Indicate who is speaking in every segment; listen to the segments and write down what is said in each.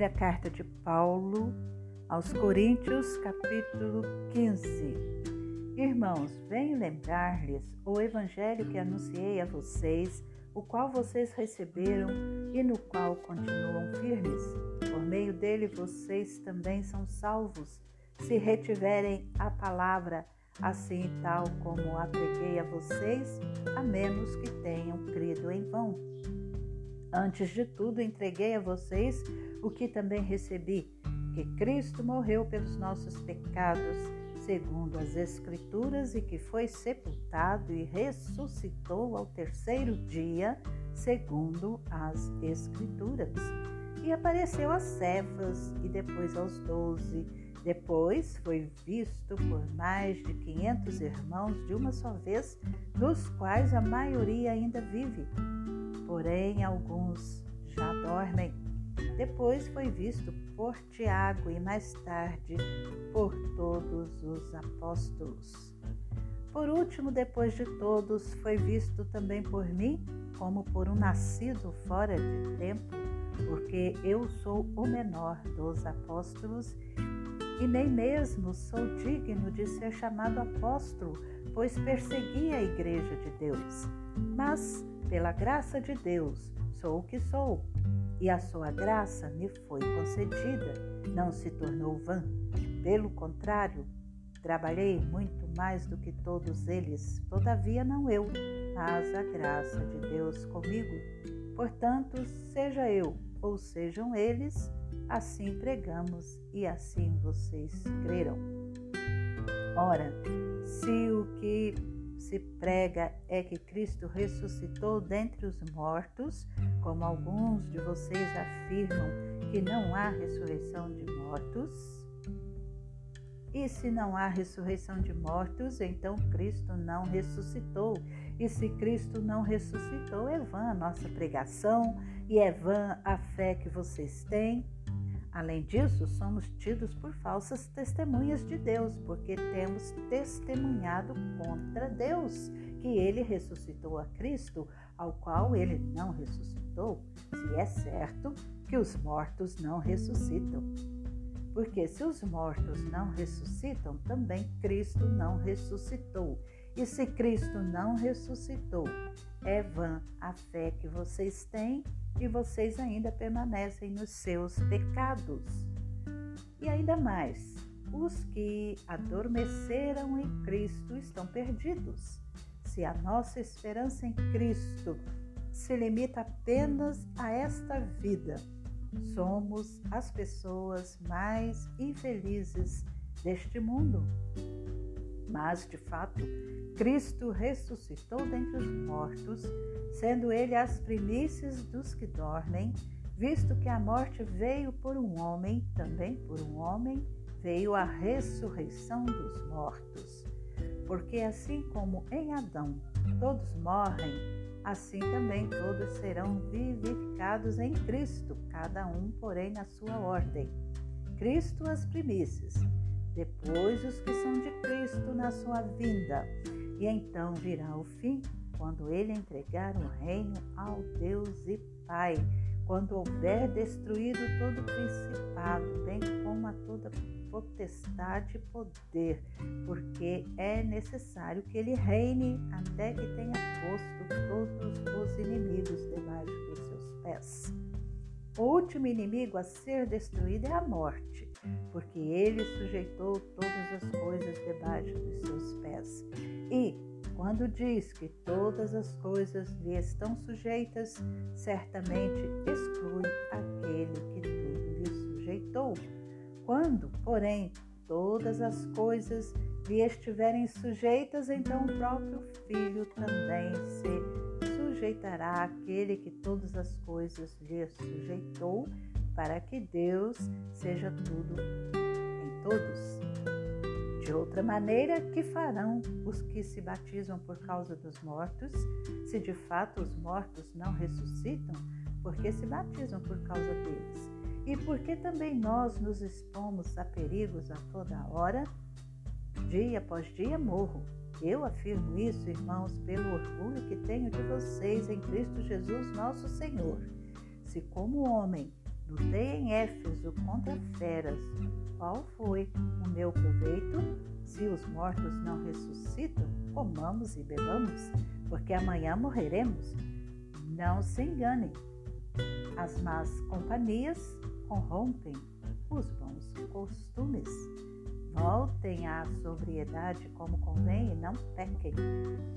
Speaker 1: Primeira carta de Paulo aos Coríntios, capítulo 15. Irmãos, venho lembrar-lhes o evangelho que anunciei a vocês, o qual vocês receberam e no qual continuam firmes. Por meio dele vocês também são salvos, se retiverem a palavra assim tal como a preguei a vocês, a menos que tenham crido em vão. Antes de tudo, entreguei a vocês o que também recebi: que Cristo morreu pelos nossos pecados, segundo as Escrituras, e que foi sepultado e ressuscitou ao terceiro dia, segundo as Escrituras. E apareceu a Cefas e depois aos doze. Depois foi visto por mais de quinhentos irmãos de uma só vez, dos quais a maioria ainda vive porém alguns já dormem. Depois foi visto por Tiago e mais tarde por todos os apóstolos. Por último, depois de todos, foi visto também por mim, como por um nascido fora de tempo, porque eu sou o menor dos apóstolos e nem mesmo sou digno de ser chamado apóstolo, pois persegui a igreja de Deus. Mas pela graça de Deus, sou o que sou, e a sua graça me foi concedida, não se tornou vã. Pelo contrário, trabalhei muito mais do que todos eles, todavia não eu, mas a graça de Deus comigo. Portanto, seja eu ou sejam eles, assim pregamos e assim vocês creram. Ora, se o que se prega é que Cristo ressuscitou dentre os mortos, como alguns de vocês afirmam que não há ressurreição de mortos. E se não há ressurreição de mortos, então Cristo não ressuscitou. E se Cristo não ressuscitou, é vã a nossa pregação e é vã a fé que vocês têm. Além disso, somos tidos por falsas testemunhas de Deus, porque temos testemunhado contra Deus que ele ressuscitou a Cristo, ao qual ele não ressuscitou, se é certo que os mortos não ressuscitam. Porque se os mortos não ressuscitam, também Cristo não ressuscitou. E se Cristo não ressuscitou, é vã a fé que vocês têm e vocês ainda permanecem nos seus pecados. E ainda mais, os que adormeceram em Cristo estão perdidos. Se a nossa esperança em Cristo se limita apenas a esta vida, somos as pessoas mais infelizes deste mundo. Mas, de fato, Cristo ressuscitou dentre os mortos, sendo ele as primícias dos que dormem, visto que a morte veio por um homem, também por um homem veio a ressurreição dos mortos. Porque assim como em Adão todos morrem, assim também todos serão vivificados em Cristo, cada um, porém, na sua ordem. Cristo as primícias, depois os que são de Cristo na sua vinda. E então virá o fim, quando ele entregar o reino ao Deus e Pai, quando houver destruído todo principado, bem como a toda potestade e poder, porque é necessário que ele reine até que tenha posto todos os inimigos debaixo dos seus pés. O último inimigo a ser destruído é a morte, porque ele sujeitou todas as coisas debaixo dos seus pés. E, quando diz que todas as coisas lhe estão sujeitas, certamente exclui aquele que tudo lhe sujeitou. Quando, porém, todas as coisas lhe estiverem sujeitas, então o próprio Filho também se sujeitará aquele que todas as coisas lhe sujeitou, para que Deus seja tudo em todos. De outra maneira, que farão os que se batizam por causa dos mortos, se de fato os mortos não ressuscitam, porque se batizam por causa deles? E porque também nós nos expomos a perigos a toda hora? Dia após dia morro eu afirmo isso, irmãos, pelo orgulho que tenho de vocês em Cristo Jesus, nosso Senhor. Se, como homem, Lutei em Éfeso contra feras. Qual foi o meu proveito? Se os mortos não ressuscitam, comamos e bebamos, porque amanhã morreremos. Não se enganem. As más companhias corrompem os bons costumes. Voltem à sobriedade como convém e não pequem,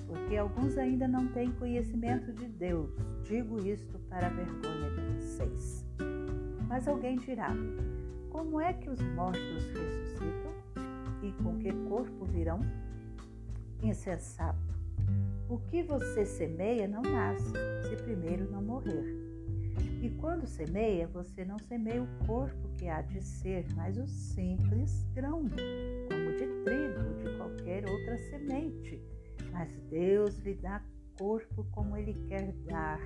Speaker 1: porque alguns ainda não têm conhecimento de Deus. Digo isto para a vergonha de vocês. Mas alguém dirá: Como é que os mortos ressuscitam? E com que corpo virão? Insensato. O que você semeia não nasce, se primeiro não morrer. E quando semeia, você não semeia o corpo que há de ser, mas o simples grão, como de trigo, de qualquer outra semente. Mas Deus lhe dá corpo como Ele quer dar,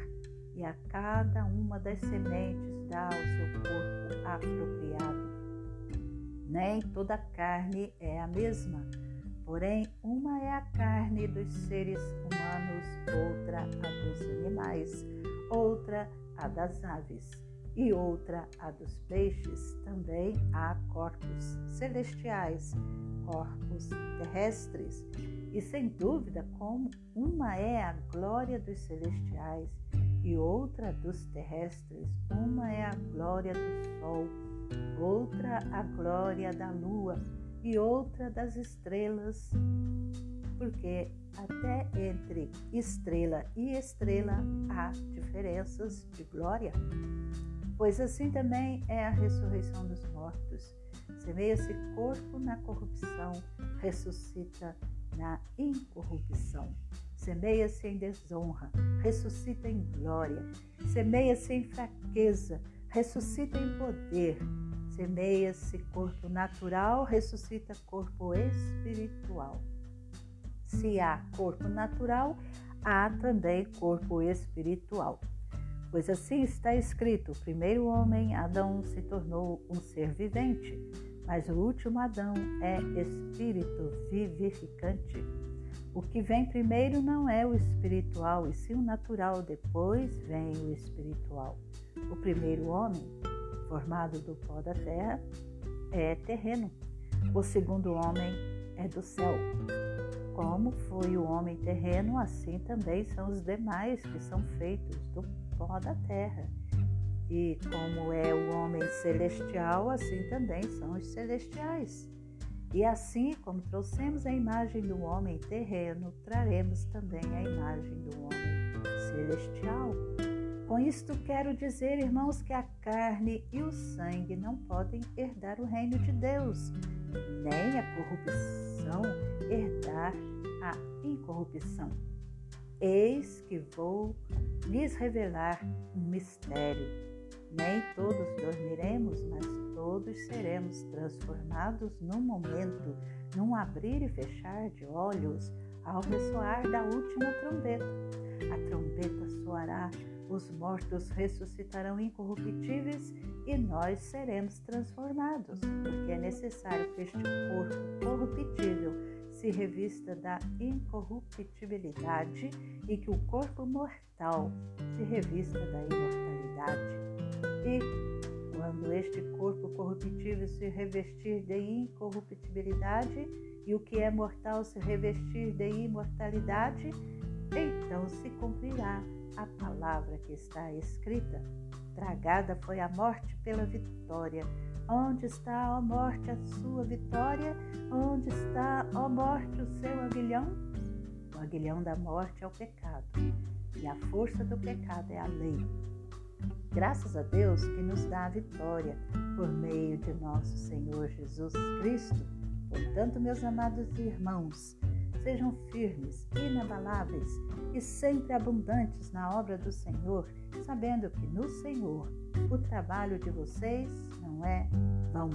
Speaker 1: e a cada uma das sementes dá o seu corpo apropriado. Nem toda carne é a mesma, porém, uma é a carne dos seres humanos, outra a dos animais, outra a das aves e outra a dos peixes. Também há corpos celestiais, corpos terrestres. E sem dúvida, como uma é a glória dos celestiais e outra dos terrestres, uma é a glória do sol, outra a glória da lua e outra das estrelas, porque até entre estrela e estrela há diferenças de glória. Pois assim também é a ressurreição dos mortos. Semeia-se corpo na corrupção, ressuscita na incorrupção. Semeia-se em desonra, ressuscita em glória. Semeia-se em fraqueza, ressuscita em poder. Semeia-se corpo natural, ressuscita corpo espiritual. Se há corpo natural, há também corpo espiritual. Pois assim está escrito: o primeiro homem, Adão, se tornou um ser vivente, mas o último Adão é espírito vivificante. O que vem primeiro não é o espiritual, e sim o natural, depois vem o espiritual. O primeiro homem, formado do pó da terra, é terreno. O segundo homem é do céu. Como foi o homem terreno, assim também são os demais que são feitos do pó da terra. E como é o homem celestial, assim também são os celestiais. E assim como trouxemos a imagem do homem terreno, traremos também a imagem do homem celestial. Com isto quero dizer, irmãos, que a carne e o sangue não podem herdar o reino de Deus, nem a corrupção herdar a incorrupção. Eis que vou lhes revelar um mistério. Nem todos dormiremos, mas todos seremos transformados num momento, num abrir e fechar de olhos, ao ressoar da última trombeta. A trombeta soará, os mortos ressuscitarão incorruptíveis e nós seremos transformados, porque é necessário que este corpo corruptível se revista da incorruptibilidade e que o corpo mortal se revista da imortalidade. E quando este corpo corruptível se revestir de incorruptibilidade e o que é mortal se revestir de imortalidade, então se cumprirá a palavra que está escrita. Tragada foi a morte pela vitória. Onde está, ó morte, a sua vitória? Onde está, ó morte, o seu aguilhão? O aguilhão da morte é o pecado, e a força do pecado é a lei. Graças a Deus que nos dá a vitória por meio de nosso Senhor Jesus Cristo. Portanto, meus amados irmãos, sejam firmes, inabaláveis e sempre abundantes na obra do Senhor, sabendo que no Senhor o trabalho de vocês não é vão.